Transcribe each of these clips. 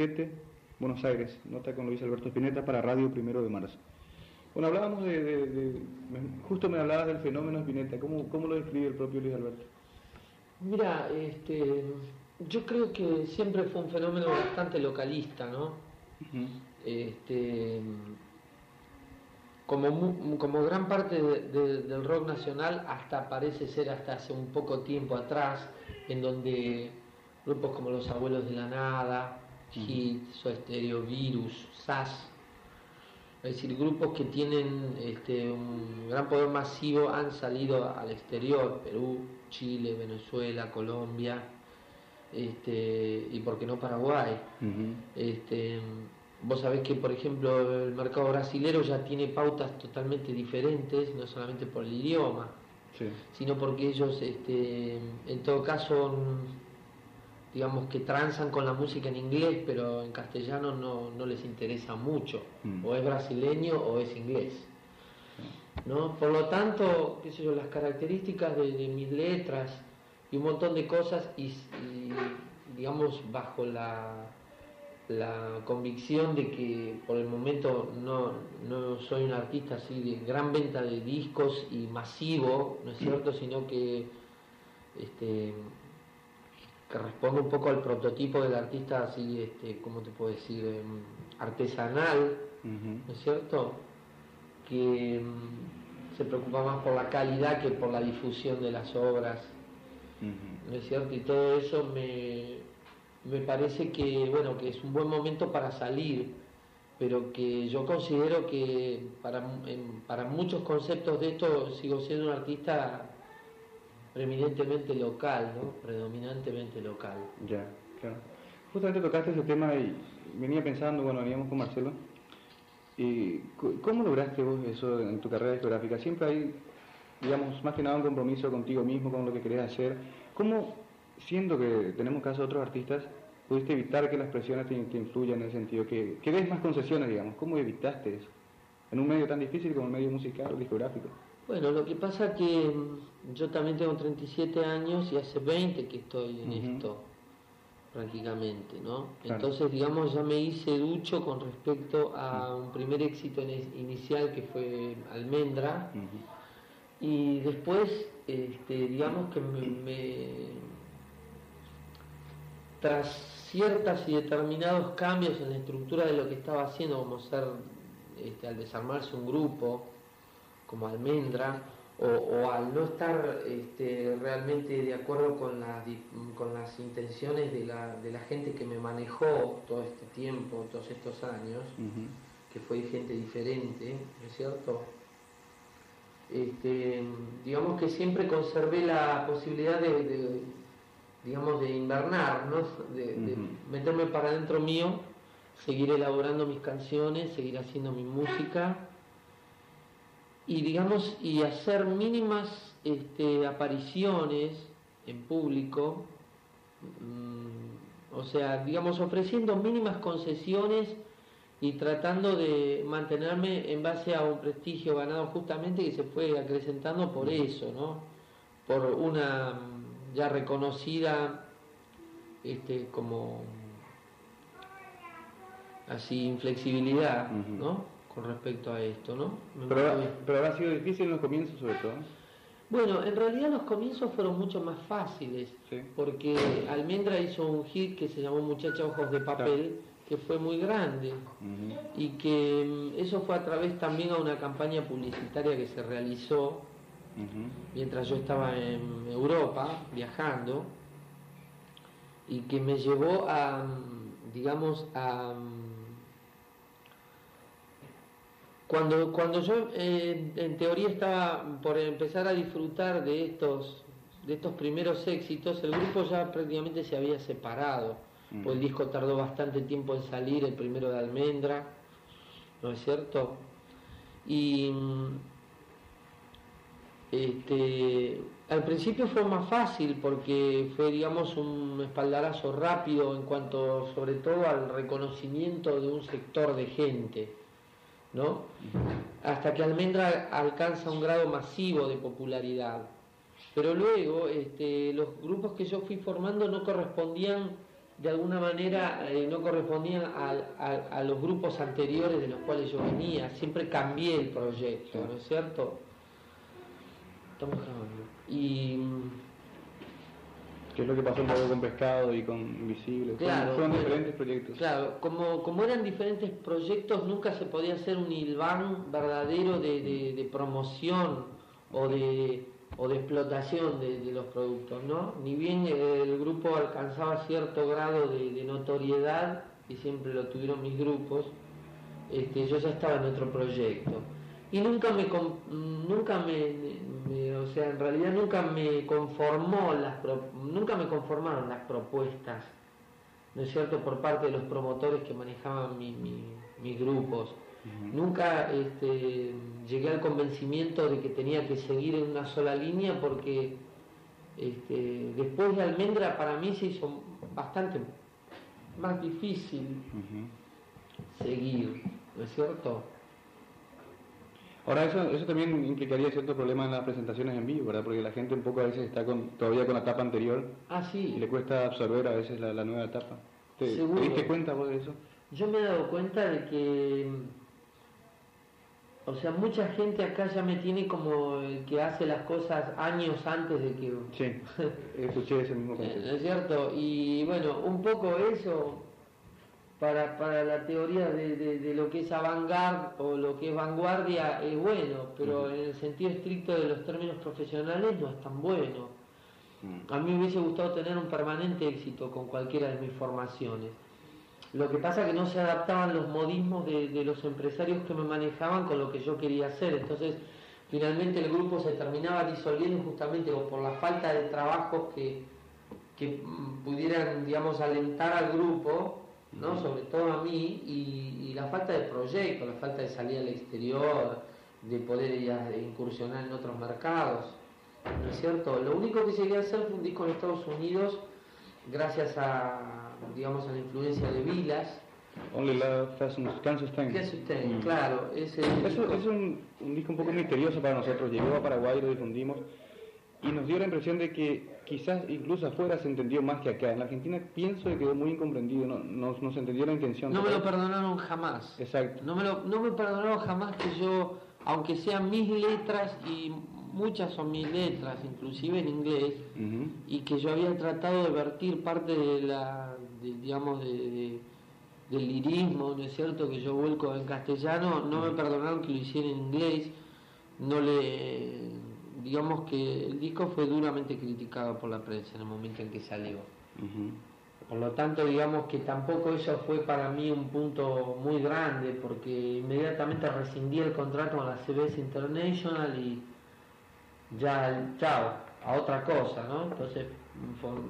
7, Buenos Aires, nota con Luis Alberto Spinetta para Radio Primero de Marzo. Bueno, hablábamos de, justo me hablabas del fenómeno Spinetta, ¿cómo, cómo lo describe el propio Luis Alberto? Mira, este, yo creo que siempre fue un fenómeno bastante localista, ¿no? este, como, como gran parte del rock nacional, hasta parece ser hasta hace un poco tiempo atrás, en donde grupos como Los Abuelos de la Nada, HIT, Stereo, Virus, SAS, es decir, grupos que tienen este, un gran poder masivo han salido al exterior, Perú, Chile, Venezuela, Colombia, este, y por qué no Paraguay. este, vos sabés que, por ejemplo, el mercado brasilero ya tiene pautas totalmente diferentes, no solamente por el idioma, sino porque ellos, este, en todo caso, digamos que transan con la música en inglés, pero en castellano no, les interesa mucho, mm. o es brasileño o es inglés. ¿no? Por lo tanto, qué sé yo, las características de, mis letras y un montón de cosas, y, digamos bajo la, la convicción de que por el momento no, no, soy un artista así de gran venta de discos y masivo, ¿no es cierto? Sino que este, que responde un poco al prototipo del artista así, este, ¿cómo te puedo decir? Em, artesanal, ¿no es cierto? Que em, se preocupa más por la calidad que por la difusión de las obras, ¿no es cierto? Y todo eso me, me parece que, bueno, que es un buen momento para salir, pero que yo considero que para, para muchos conceptos de esto sigo siendo un artista preeminentemente local, ¿no? Predominantemente local. Ya, claro. Justamente tocaste ese tema y venía pensando, bueno, veníamos con Marcelo, y ¿cómo lograste vos eso en tu carrera discográfica? Siempre hay, digamos, más que nada un compromiso contigo mismo, con lo que querés hacer. ¿Cómo, siendo que tenemos caso de otros artistas, pudiste evitar que las presiones te, influyan en el sentido que, que des más concesiones, digamos? ¿Cómo evitaste eso? En un medio tan difícil como el medio musical o discográfico. Bueno, lo que pasa que mm, yo también tengo 37 años y hace 20 que estoy en esto prácticamente, ¿no? Entonces, digamos, ya me hice ducho con respecto a un primer éxito inicial que fue Almendra. Y después, este, digamos que me, tras ciertas y determinados cambios en la estructura de lo que estaba haciendo, como ser este, al desarmarse un grupo, como almendra, o, al no estar este, realmente de acuerdo con, con las intenciones de la, de la, gente que me manejó todo este tiempo, todos estos años, que fue gente diferente, ¿no es cierto? Este, digamos que siempre conservé la posibilidad de, digamos, de invernar, ¿no? de, meterme para adentro mío, seguir elaborando mis canciones, seguir haciendo mi música y digamos y hacer mínimas este, apariciones en público mm, o sea digamos ofreciendo mínimas concesiones y tratando de mantenerme en base a un prestigio ganado justamente que se fue acrecentando por eso no por una mm, ya reconocida este como así inflexibilidad no con respecto a esto, ¿no? Pero, pero ha sido difícil en los comienzos sobre todo. Bueno, en realidad los comienzos fueron mucho más fáciles, porque Almendra hizo un hit que se llamó Muchacha Ojos de Papel, que fue muy grande, y que mm, eso fue a través también a una campaña publicitaria que se realizó mientras yo estaba en Europa viajando, y que me llevó a, mm, digamos, a mm, cuando, cuando yo eh, en teoría estaba por empezar a disfrutar de estos, de estos primeros éxitos, el grupo ya prácticamente se había separado. Pues el disco tardó bastante tiempo en salir, el primero de Almendra, ¿no es cierto? Y este, al principio fue más fácil porque fue, digamos, un espaldarazo rápido en cuanto, sobre todo, al reconocimiento de un sector de gente ¿no? Hasta que Almendra alcanza un grado masivo de popularidad. Pero luego este, los grupos que yo fui formando no correspondían de alguna manera eh, no correspondían a, los grupos anteriores de los cuales yo venía. Siempre cambié el proyecto, ¿no es cierto? Y. ¿Qué es lo que pasó un poco con Pescado y con Invisible? Claro, fueron diferentes proyectos. Claro, como, como eran diferentes proyectos, nunca se podía hacer un hilván verdadero de promoción o de o de explotación de, los productos, ¿no? Ni bien el grupo alcanzaba cierto grado de, notoriedad, y siempre lo tuvieron mis grupos, este, yo ya estaba en otro proyecto. Y nunca me, nunca me, o sea, en realidad nunca me conformó las, nunca me conformaron las propuestas, ¿no es cierto?, por parte de los promotores que manejaban mis grupos. Nunca este, llegué al convencimiento de que tenía que seguir en una sola línea porque este, después de Almendra para mí se hizo bastante más difícil seguir, ¿no es cierto? Ahora, eso, eso también implicaría cierto problema en las presentaciones en vivo, ¿verdad? Porque la gente un poco a veces está con, todavía con la etapa anterior ah, sí. y le cuesta absorber a veces la, nueva etapa. ¿Te, ¿Te diste cuenta vos de eso? Yo me he dado cuenta de que o sea, mucha gente acá ya me tiene como el que hace las cosas años antes de que... Sí, escuché ese mismo concepto. es cierto? Y bueno, un poco eso para, para la teoría de, lo que es avant o lo que es vanguardia es bueno, pero en el sentido estricto de los términos profesionales no es tan bueno. Mm. A mí me hubiese gustado tener un permanente éxito con cualquiera de mis formaciones. Lo que pasa es que no se adaptaban los modismos de, los empresarios que me manejaban con lo que yo quería hacer. Entonces, finalmente el grupo se terminaba disolviendo justamente por la falta de trabajos que, que pudieran, digamos, alentar al grupo, ¿no? sobre todo a mí, y, la falta de proyecto, la falta de salir al exterior, de poder ya incursionar en otros mercados. ¿No es cierto? Lo único que llegué a hacer fue un disco en Estados Unidos gracias a digamos, a la influencia de Vilas. Only Love Can Sustain. Mm. claro. Ese es un, disco un poco misterioso para nosotros. Llegó a Paraguay, lo difundimos y nos dio la impresión de que quizás incluso afuera se entendió más que acá. En la Argentina pienso que quedó muy incomprendido, no, no, se entendió la intención. No me lo perdonaron jamás. Exacto. No me, lo, no me perdonaron jamás que yo, aunque sean mis letras y muchas son mis letras, inclusive en inglés, y que yo había tratado de vertir parte de la, digamos, de, del lirismo, ¿no es cierto?, que yo vuelco en castellano, no me perdonaron que lo hiciera en inglés, no le, digamos que el disco fue duramente criticado por la prensa en el momento en que salió. Por lo tanto, digamos que tampoco eso fue para mí un punto muy grande, porque inmediatamente rescindí el contrato con la CBS International y ya, chao, a otra cosa, ¿no? Entonces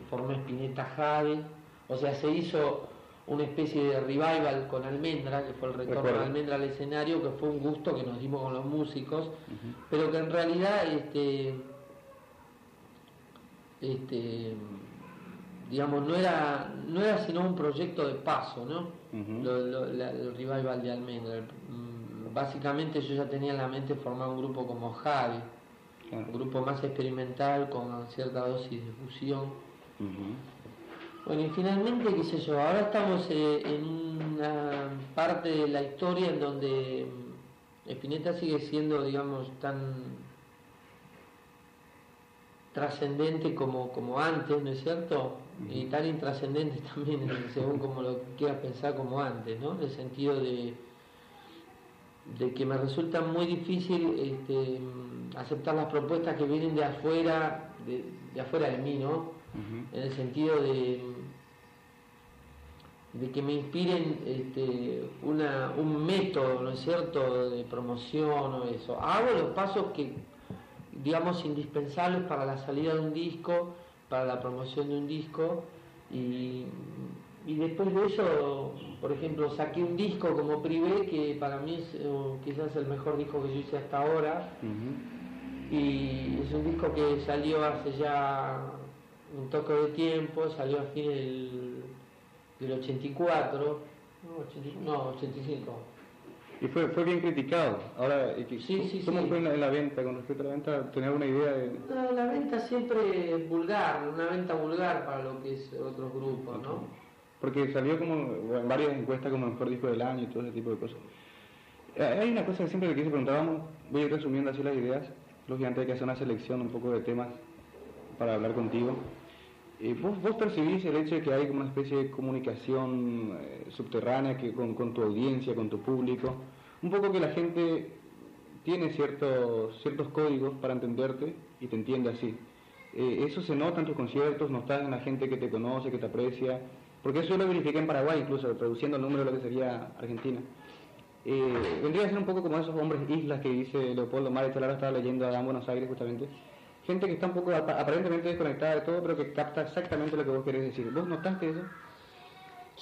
formé Spinetta Javi, o sea, se hizo una especie de revival con Almendra, que fue el retorno de Almendra al escenario, que fue un gusto que nos dimos con los músicos, pero que en realidad, este, este, digamos, no era, no era sino un proyecto de paso, ¿no? el revival de Almendra. Mm, básicamente yo ya tenía en la mente formar un grupo como Javi, un grupo más experimental con cierta dosis de fusión. Bueno, y finalmente, qué sé yo, ahora estamos eh, en una parte de la historia en donde mm, Spinetta sigue siendo, digamos, tan trascendente como, como antes, ¿no es cierto? Y tan intrascendente también, según como lo quieras pensar, como antes, ¿no? En el sentido de, de que me resulta muy difícil este, aceptar las propuestas que vienen de afuera, de, afuera de mí, ¿no? En el sentido de, de que me inspiren este, una, un método, ¿no es cierto?, de promoción o eso. Hago los pasos que, digamos, indispensables para la salida de un disco, para la promoción de un disco, y, después de eso, por ejemplo, saqué un disco como Privé, que para mí es eh, quizás el mejor disco que yo hice hasta ahora y es un disco que salió hace ya un toque de tiempo, salió a fines del, del 84, no, 85. Y fue, fue bien criticado. Ahora, sí, ¿cómo fue en la, venta? Con respecto a la venta, ¿tener una idea de...? la venta siempre es vulgar, una venta vulgar para lo que es otros grupos, ¿no? porque salió como en varias encuestas como el mejor disco del año y todo ese tipo de cosas. Eh, hay una cosa que siempre le quise preguntar, vamos, voy a ir resumiendo así las ideas, lógicamente hay que hacer una selección un poco de temas para hablar contigo. ¿Vos, ¿Vos percibís el hecho de que hay como una especie de comunicación eh, subterránea que, con, tu audiencia, con tu público? Un poco que la gente tiene ciertos, ciertos códigos para entenderte y te entiende así. Eh, eso se nota en tus conciertos, notas en la gente que te conoce, que te aprecia, porque eso yo lo verifiqué en Paraguay incluso, reduciendo el número de lo que sería Argentina. Eh, vendría a ser un poco como esos hombres islas que dice Leopoldo Mares, ahora estaba leyendo a Buenos Aires justamente. Gente que está un poco aparentemente desconectada de todo, pero que capta exactamente lo que vos querés decir. ¿Vos notaste eso?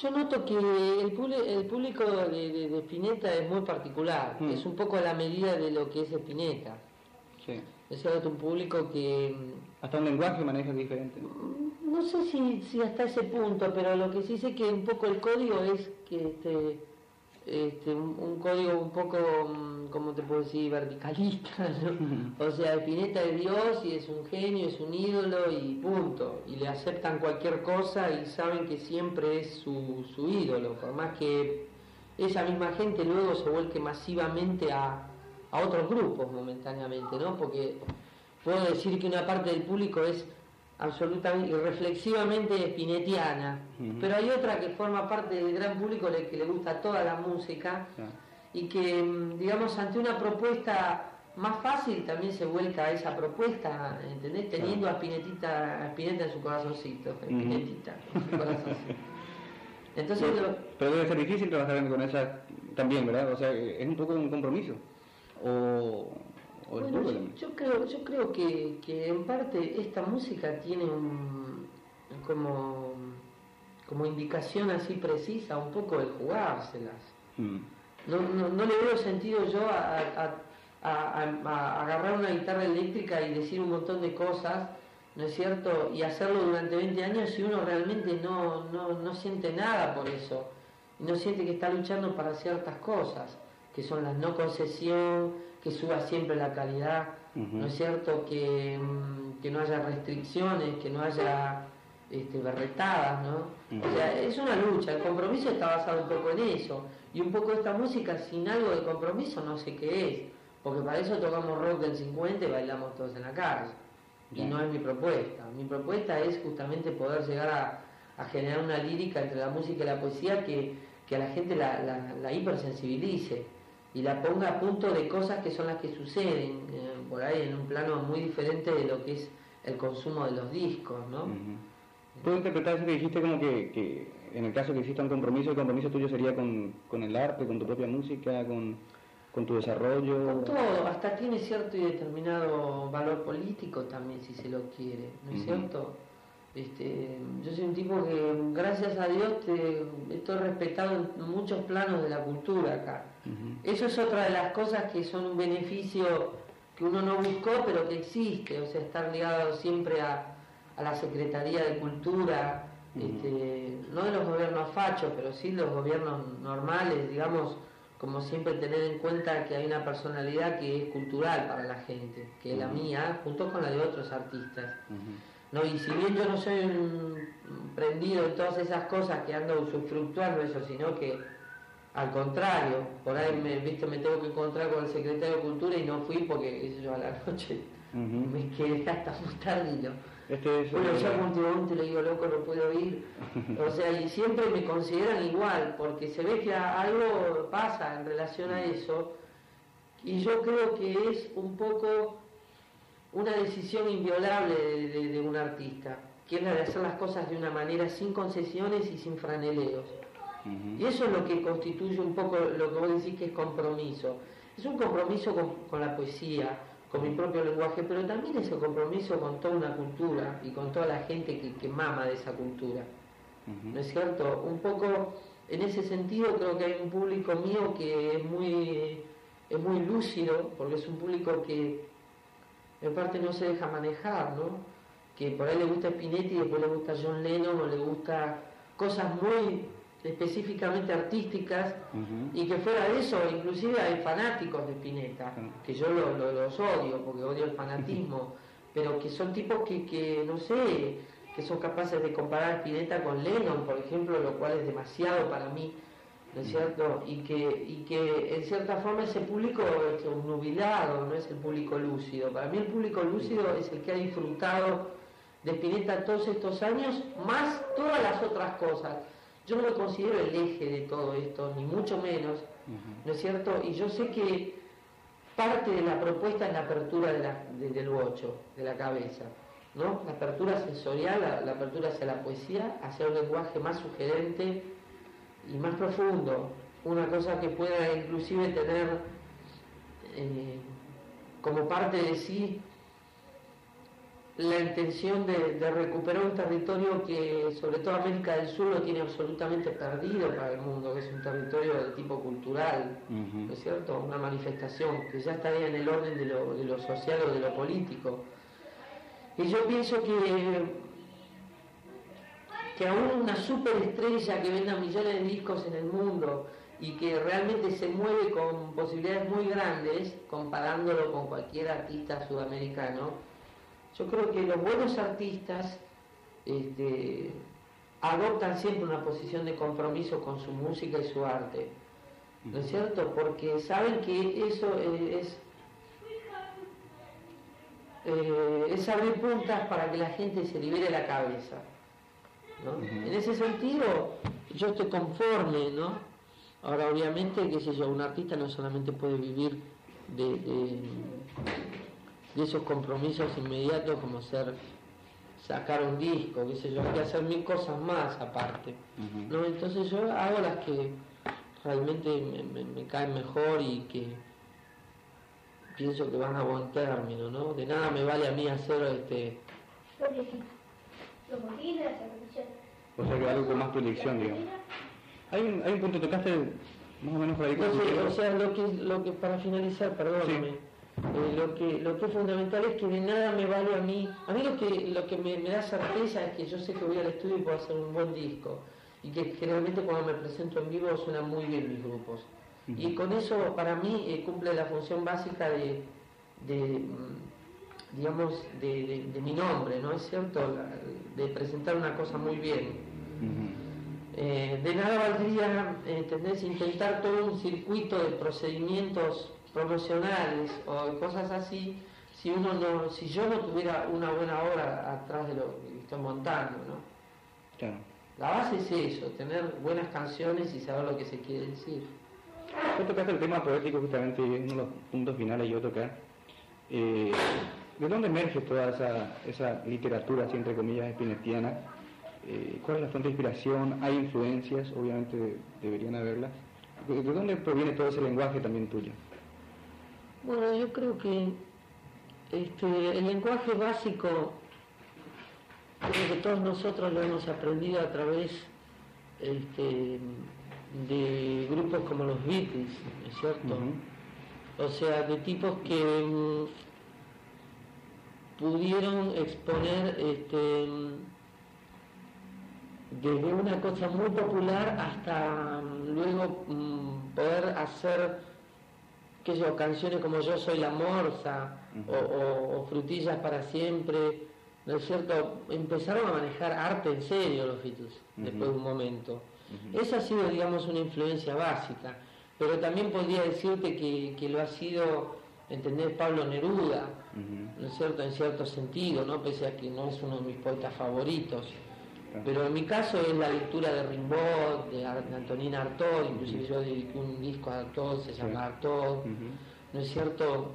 Yo noto que el, el público de, de, Spinetta es muy particular, mm. es un poco a la medida de lo que es Spinetta. Sí. Es un público que... Hasta un lenguaje maneja diferente. No sé si, si hasta ese punto, pero lo que sí sé que un poco el código es que este, este, un, código un poco, mm, ¿cómo te puedo decir?, verticalista, ¿no? O sea, Spinetta es Dios y es un genio, es un ídolo y punto. Y le aceptan cualquier cosa y saben que siempre es su, su ídolo, por más que esa misma gente luego se vuelque masivamente a, a otros grupos momentáneamente, ¿no? Porque puedo decir que una parte del público es absolutamente y reflexivamente spinetiana, pero hay otra que forma parte del gran público que le gusta toda la música y que, mm, digamos, ante una propuesta más fácil también se vuelca a esa propuesta, ¿entendés? Teniendo a Spinetita, Spinetta en su corazoncito, Spinetita en su corazoncito. Entonces, pero, debe ser difícil trabajar con esa también, ¿verdad? O sea, es un poco un compromiso. O, yo, creo, yo creo que, en parte esta música tiene un, como, como indicación así precisa un poco de jugárselas. Mm. No, no, le veo sentido yo a, agarrar una guitarra eléctrica y decir un montón de cosas, ¿no es cierto? Y hacerlo durante 20 años si uno realmente no, no, no siente nada por eso. No siente que está luchando para ciertas cosas, que son la no concesión, que suba siempre la calidad, ¿no es cierto? Que, mm, que, no haya restricciones, que no haya este, berretadas, ¿no? O sea, es una lucha, el compromiso está basado un poco en eso, y un poco esta música sin algo de compromiso no sé qué es, porque para eso tocamos rock del 50 y bailamos todos en la calle, y no es mi propuesta, mi propuesta es justamente poder llegar a, generar una lírica entre la música y la poesía que, a la gente la, la, la hipersensibilice y la ponga a punto de cosas que son las que suceden eh, por ahí en un plano muy diferente de lo que es el consumo de los discos, ¿no? ¿Puedo interpretar eso que dijiste como que, en el caso que exista un compromiso, el compromiso tuyo sería con, el arte, con tu propia música, con, tu desarrollo? Con todo, hasta tiene cierto y determinado valor político también, si se lo quiere, ¿no es cierto? Este, yo soy un tipo que, gracias a Dios, te, estoy respetado en muchos planos de la cultura acá. Eso es otra de las cosas que son un beneficio que uno no buscó, pero que existe, o sea, estar ligado siempre a, la Secretaría de Cultura, este, no de los gobiernos fachos, pero sí los gobiernos normales, digamos, como siempre tener en cuenta que hay una personalidad que es cultural para la gente, que es la mía, junto con la de otros artistas. ¿No? Y si bien yo no soy un prendido en todas esas cosas que ando usufructuando eso, sino que al contrario, por ahí me, ¿viste? me tengo que encontrar con el secretario de Cultura y no fui porque, yo, a la noche me quedé hasta muy tarde Este es bueno, yo últimamente le digo, loco, no puedo ir. O sea, y siempre me consideran igual, porque se ve que algo pasa en relación a eso. Y yo creo que es un poco una decisión inviolable de, un artista, que es la de hacer las cosas de una manera sin concesiones y sin franeleos. Y eso es lo que constituye un poco lo que vos decís que es compromiso. Es un compromiso con, la poesía, con mi propio lenguaje, pero también es un compromiso con toda una cultura y con toda la gente que, mama de esa cultura. ¿No es cierto? Un poco en ese sentido creo que hay un público mío que es muy, es muy lúcido, porque es un público que en parte no se deja manejar, ¿no? Que por ahí le gusta Spinetti y después le gusta John Lennon o le gusta cosas muy específicamente artísticas y que fuera de eso, inclusive hay fanáticos de Spinetta, que yo los odio porque odio el fanatismo, pero que son tipos que, que, no sé, que son capaces de comparar a Spinetta con Lennon, por ejemplo, lo cual es demasiado para mí, ¿no es cierto? Y que, y que en cierta forma ese público es un nubilado, no es el público lúcido. Para mí el público lúcido es el que ha disfrutado de Spinetta todos estos años, más todas las otras cosas. Yo no me considero el eje de todo esto, ni mucho menos, ¿no es cierto? Y yo sé que parte de la propuesta es la apertura del bocho, de la cabeza. ¿no? La apertura sensorial, la, apertura hacia la poesía, hacia un lenguaje más sugerente y más profundo, una cosa que pueda inclusive tener eh, como parte de sí la intención de, recuperar un territorio que sobre todo América del Sur lo tiene absolutamente perdido para el mundo, que es un territorio de tipo cultural, ¿no es cierto? Una manifestación que ya estaría en el orden de lo, de lo social o de lo político y yo pienso que, que aún una superestrella que venda millones de discos en el mundo y que realmente se mueve con posibilidades muy grandes, comparándolo con cualquier artista sudamericano, yo creo que los buenos artistas este, adoptan siempre una posición de compromiso con su música y su arte. ¿No es cierto? Porque saben que eso es eh, es abrir puntas para que la gente se libere la cabeza. En ese sentido, yo estoy conforme, ¿no? Ahora, obviamente, qué sé yo, un artista no solamente puede vivir de, de, esos compromisos inmediatos como ser sacar un disco, qué sé yo, hay que hacer mil cosas más aparte. ¿no? Entonces yo hago las que realmente me caen mejor y que pienso que van a buen término, ¿no? De nada me vale a mí hacer este... O sea que algo con más proyección, digamos. Hay un, hay un punto, tocaste más o menos radical. No o sea, lo que, lo que para finalizar, perdóname, eh, lo, que, lo que es fundamental es que de nada me vale a mí. A mí lo que, lo que me, me da certeza es que yo sé que voy al estudio y puedo hacer un buen disco. Y que generalmente cuando me presento en vivo suenan muy bien mis grupos. Y con eso para mí eh, cumple la función básica de, mm, digamos, de, mi nombre, ¿no es cierto? de presentar una cosa muy bien. Eh, de nada valdría, ¿entendés? Intentar todo un circuito de procedimientos promocionales o cosas así si uno no, si yo no tuviera una buena obra atrás de lo que estoy montando, ¿no? La base es eso, tener buenas canciones y saber lo que se quiere decir. Tú tocaste el tema poético justamente uno de los puntos finales yo tocar. Eh, ¿De dónde emerge toda esa, esa literatura, así entre comillas, espinetiana? Eh, ¿Cuál es la fuente de inspiración? ¿Hay influencias? Obviamente deberían haberlas. ¿De, dónde proviene todo ese lenguaje también tuyo? Bueno, yo creo que este, el lenguaje básico, creo que todos nosotros lo hemos aprendido a través este, de grupos como los Beatles, ¿es cierto? O sea, de tipos que mm, pudieron exponer este, desde una cosa muy popular hasta mm, luego mm, poder hacer qué yo, canciones como Yo soy la morsa o, Frutillas para siempre, ¿no es cierto? Empezaron a manejar arte en serio los Beatles después de un momento. Esa ha sido, digamos, una influencia básica, pero también podría decirte que, lo ha sido, entender Pablo Neruda, ¿no es cierto?, en cierto sentido, ¿no? Pese a que no es uno de mis poetas favoritos. Pero en mi caso es la lectura de Rimbaud, de, Antonina Artaud, inclusive yo dediqué un disco a Artaud, se llama Artaud, ¿no es cierto?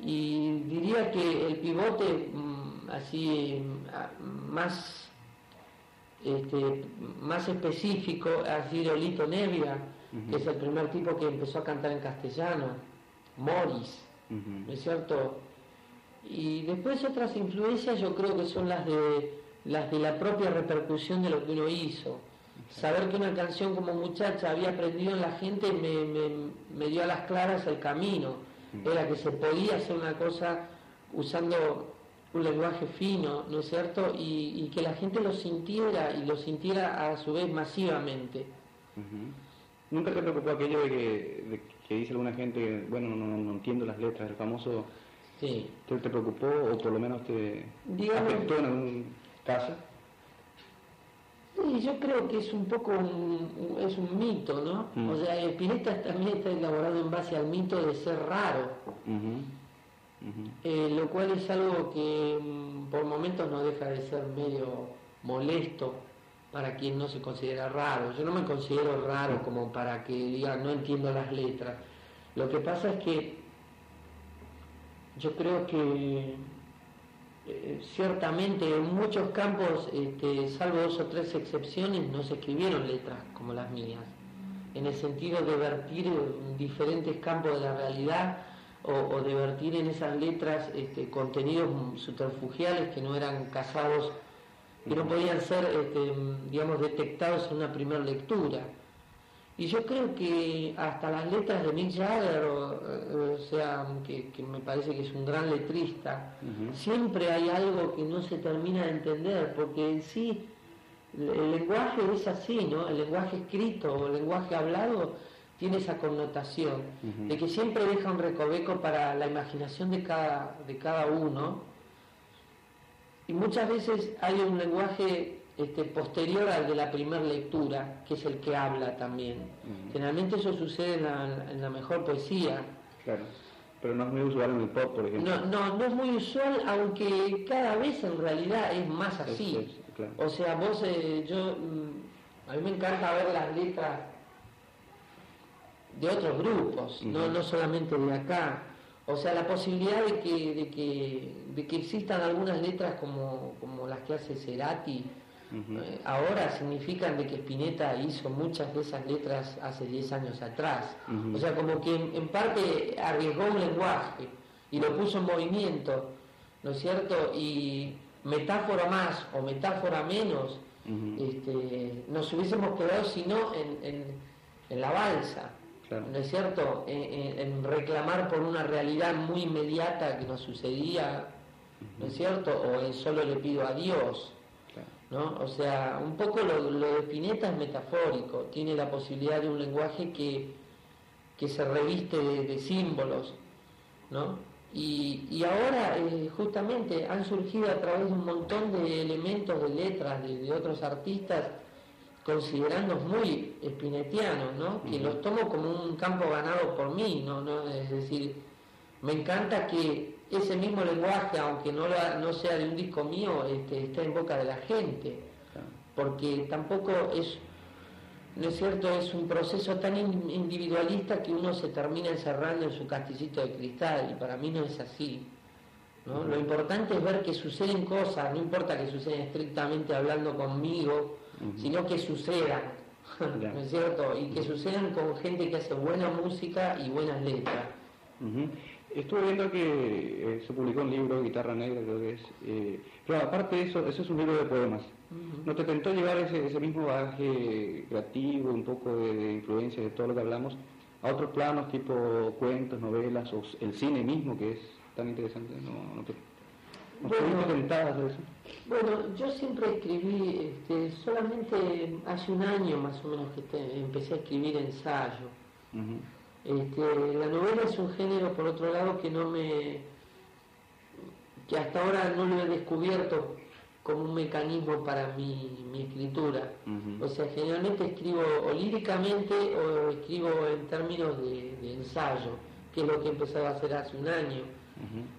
Y diría que el pivote mm, así más este, más específico ha sido Lito Nevia, que es el primer tipo que empezó a cantar en castellano, Morris, ¿no es cierto? Y después otras influencias yo creo que son las de, las de la propia repercusión de lo que uno hizo. Saber que una canción como muchacha había aprendido en la gente me, me dio a las claras el camino. Era que se podía hacer una cosa usando un lenguaje fino, ¿no es cierto? Y, que la gente lo sintiera y lo sintiera a su vez masivamente. ¿Nunca te preocupó aquello de que, que dice alguna gente, bueno, no, no, entiendo las letras, el famoso... Sí. ¿Te, preocupó o por lo menos te Digamos, afectó en casa. Sí, yo creo que es un poco un, es un mito, ¿no? Mm. O sea, Spinetta también está elaborado en base al mito de ser raro, eh, lo cual es algo que mm, por momentos no deja de ser medio molesto para quien no se considera raro. Yo no me considero raro como para que digan no entiendo las letras. Lo que pasa es que yo creo que eh, ciertamente en muchos campos, este, salvo dos o tres excepciones, no se escribieron letras como las mías, en el sentido de vertir en diferentes campos de la realidad o, o de vertir en esas letras este, contenidos subterfugiales que no eran casados, que no podían ser, este, digamos, detectados en una primera lectura. Y yo creo que hasta las letras de Mick Jagger, o, eh, o sea, que, que me parece que es un gran letrista, siempre hay algo que no se termina de entender, porque en sí el lenguaje es así, ¿no? El lenguaje escrito o el lenguaje hablado tiene esa connotación de que siempre deja un recoveco para la imaginación de cada, de cada uno. Y muchas veces hay un lenguaje este, posterior al de la primera lectura, que es el que habla también. Generalmente eso sucede en la, en la mejor poesía. Claro. Pero no es muy usual en el pop, por ejemplo. No, no, no es muy usual, aunque cada vez en realidad es más así. Es- es- claro. O sea, vos, eh, yo, mm, a mí me encanta ver las letras de otros grupos, no, no solamente de acá. O sea, la posibilidad de que, de que, de que existan algunas letras como, como las que hace Cerati, eh, ahora significan de que Spinetta hizo muchas de esas letras hace 10 años atrás. O sea, como que en, en parte arriesgó un lenguaje y lo puso en movimiento, ¿no es cierto? Y metáfora más o metáfora menos, este, nos hubiésemos quedado si no en, en, en la balsa. Claro. ¿No es cierto? En, reclamar por una realidad muy inmediata que nos sucedía, ¿no es cierto? O en solo le pido a Dios. Claro. ¿no? O sea, un poco lo, lo de Spinetta es metafórico, tiene la posibilidad de un lenguaje que, que se reviste de, de símbolos, ¿no? Y, y ahora eh, justamente han surgido a través de un montón de elementos de letras de, de otros artistas considerando muy spinetianos, ¿no? Que los tomo como un campo ganado por mí, ¿no? ¿no? Es decir, me encanta que ese mismo lenguaje, aunque no, sea de un disco mío, este, esté en boca de la gente, Claro. porque tampoco es, no es cierto, es un proceso tan in- individualista que uno se termina encerrando en su castillito de cristal, y para mí no es así. ¿no? Lo importante es ver que suceden cosas, no importa que suceden estrictamente hablando conmigo. Sino que sucedan. ¿no es cierto? Y que sucedan con gente que hace buena música y buenas letras. Ujú. Estuve viendo que eh, se publicó un libro, Guitarra Negra, creo que es. eh, pero aparte de eso, eso es un libro de poemas. ¿No te tentó llevar ese, ese mismo bagaje creativo, un poco de, de influencia de todo lo que hablamos, a otros planos, tipo cuentos, novelas, o el cine mismo, que es tan interesante? ¿No, no te, Bueno. Bueno, yo siempre escribí, este, solamente hace un año más o menos que te- empecé a escribir ensayo. Este, la novela es un género, por otro lado, que no me. que hasta ahora no lo he descubierto como un mecanismo para mi, mi escritura. O sea, generalmente escribo o líricamente o escribo en términos de, de ensayo, que es lo que he empezado a hacer hace un año.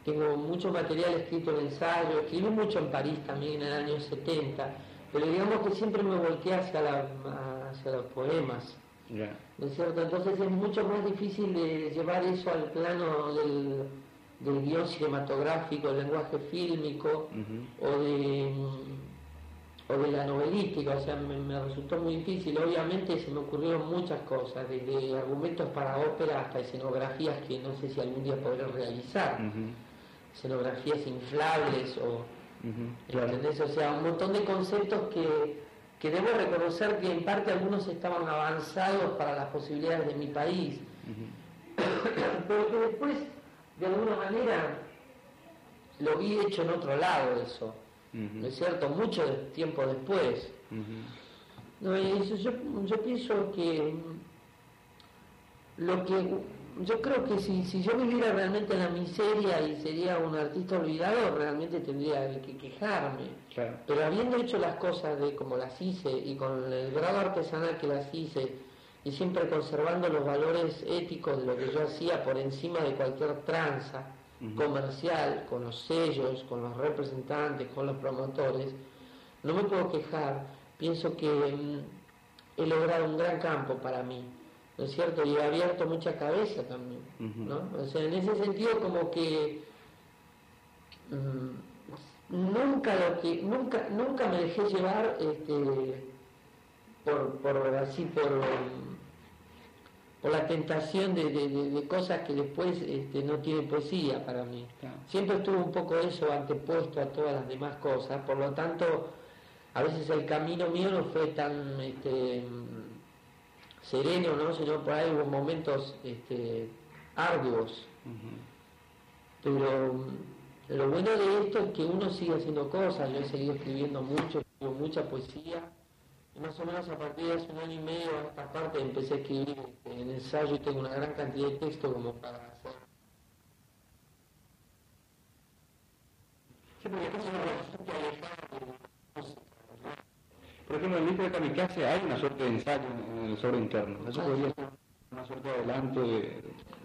Tengo mucho material escrito en ensayo, escribí mucho en París también en el año 70, pero digamos que siempre me volteé hacia, la- hacia los poemas. ¿no es cierto? Entonces es mucho más difícil de llevar eso al plano del, del guion cinematográfico, el lenguaje fílmico o de, o de la novelística, o sea, me, me resultó muy difícil. Obviamente se me ocurrieron muchas cosas, desde argumentos para ópera hasta escenografías que no sé si algún día podré realizar, escenografías inflables o... Claro. ¿Entendés? O sea, un montón de conceptos que, que debo reconocer que en parte algunos estaban avanzados para las posibilidades de mi país, Ujú. pero que después, de alguna manera, lo vi hecho en otro lado eso, Ujú. ¿no es cierto? Mucho tiempo después. No, y yo, yo pienso que lo que yo creo que si, si yo viviera realmente en la miseria y sería un artista olvidado, realmente tendría que quejarme. Pero habiendo hecho las cosas de como las hice y con el grado artesanal que las hice y siempre conservando los valores éticos de lo que yo hacía por encima de cualquier tranza comercial, con los sellos, con los representantes, con los promotores, no me puedo quejar. Pienso que mm, he logrado un gran campo para mí ¿no es cierto? Y he abierto mucha cabeza también, ¿no? O sea, en ese sentido como que mm, nunca lo que, nunca, nunca me dejé llevar este, por, por así, por, por la tentación de, cosas que después este, no tienen poesía para mí. Siempre estuvo un poco eso antepuesto a todas las demás cosas, por lo tanto, a veces el camino mío no fue tan este, sereno, ¿no? sino por ahí hubo momentos este, arduos. Pero lo bueno de esto es que uno sigue haciendo cosas, yo he seguido escribiendo mucho, mucha poesía, y más o menos a partir de hace un año y medio a esta parte empecé a escribir este, en ensayo y tengo una gran cantidad de texto como para hacer. Sí, porque es una por ejemplo, en el libro de Kamikaze hay una suerte de ensayo en el sobre interno. Eso podría ser una suerte de adelanto de,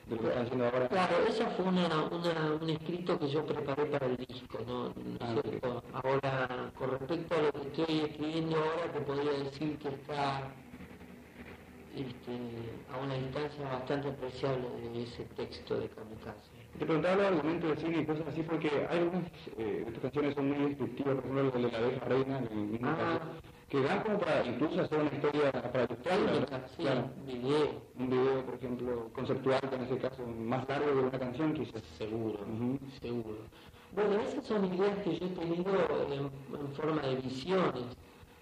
lo que están haciendo ahora. Claro, eso fue un escrito que yo preparé para el disco, ¿no? Ah, ahora, con respecto a lo que estoy escribiendo ahora, te podría decir que está este, a una distancia bastante apreciable de ese texto de Kamikaze. Te preguntaba los argumentos de cine y cosas así porque hay algunas eh, estas canciones son muy descriptivas, por ejemplo, el de la abeja reina, en ah, que dan como para incluso hacer una historia para sí, claro. video. Un video, por ejemplo, conceptual, en ese caso, más largo de una canción, quizás. Seguro, seguro. Bueno, esas son ideas que yo he tenido en, forma de visiones,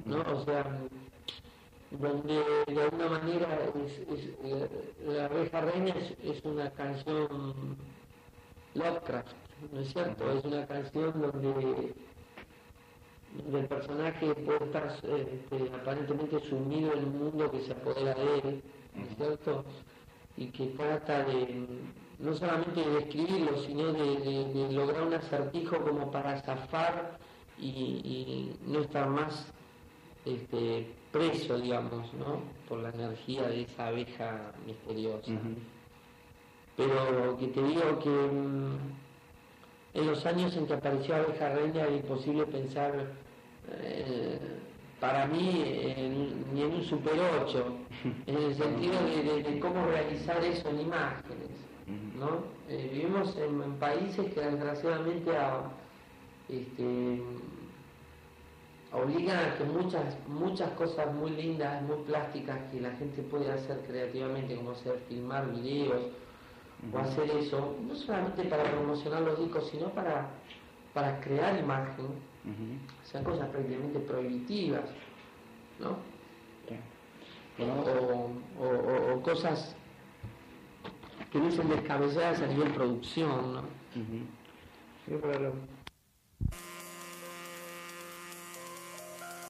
¿no? O sea, donde de alguna manera es, eh, La abeja reina es, una canción Lovecraft, ¿no es cierto? Es una canción donde del personaje puede estar este, aparentemente sumido en un mundo que se apodera de él, ¿no es cierto? Y que trata de no solamente de describirlo, sino de, lograr un acertijo como para zafar y, no estar más este, preso, digamos, ¿no? por la energía de esa abeja misteriosa. Pero que te digo que mm, en los años en que apareció Abeja Reina era imposible pensar eh, para mí ni en un super 8, en el sentido de, cómo realizar eso en imágenes. ¿no? Eh, vivimos en, países que desgraciadamente este, obligan a que muchas, muchas cosas muy lindas, muy plásticas que la gente puede hacer creativamente, como hacer filmar videos, o hacer eso, no solamente para promocionar los discos, sino para, para crear imagen, o sea, cosas prácticamente prohibitivas, ¿no? O, cosas que dicen descabelladas a nivel producción, ¿no?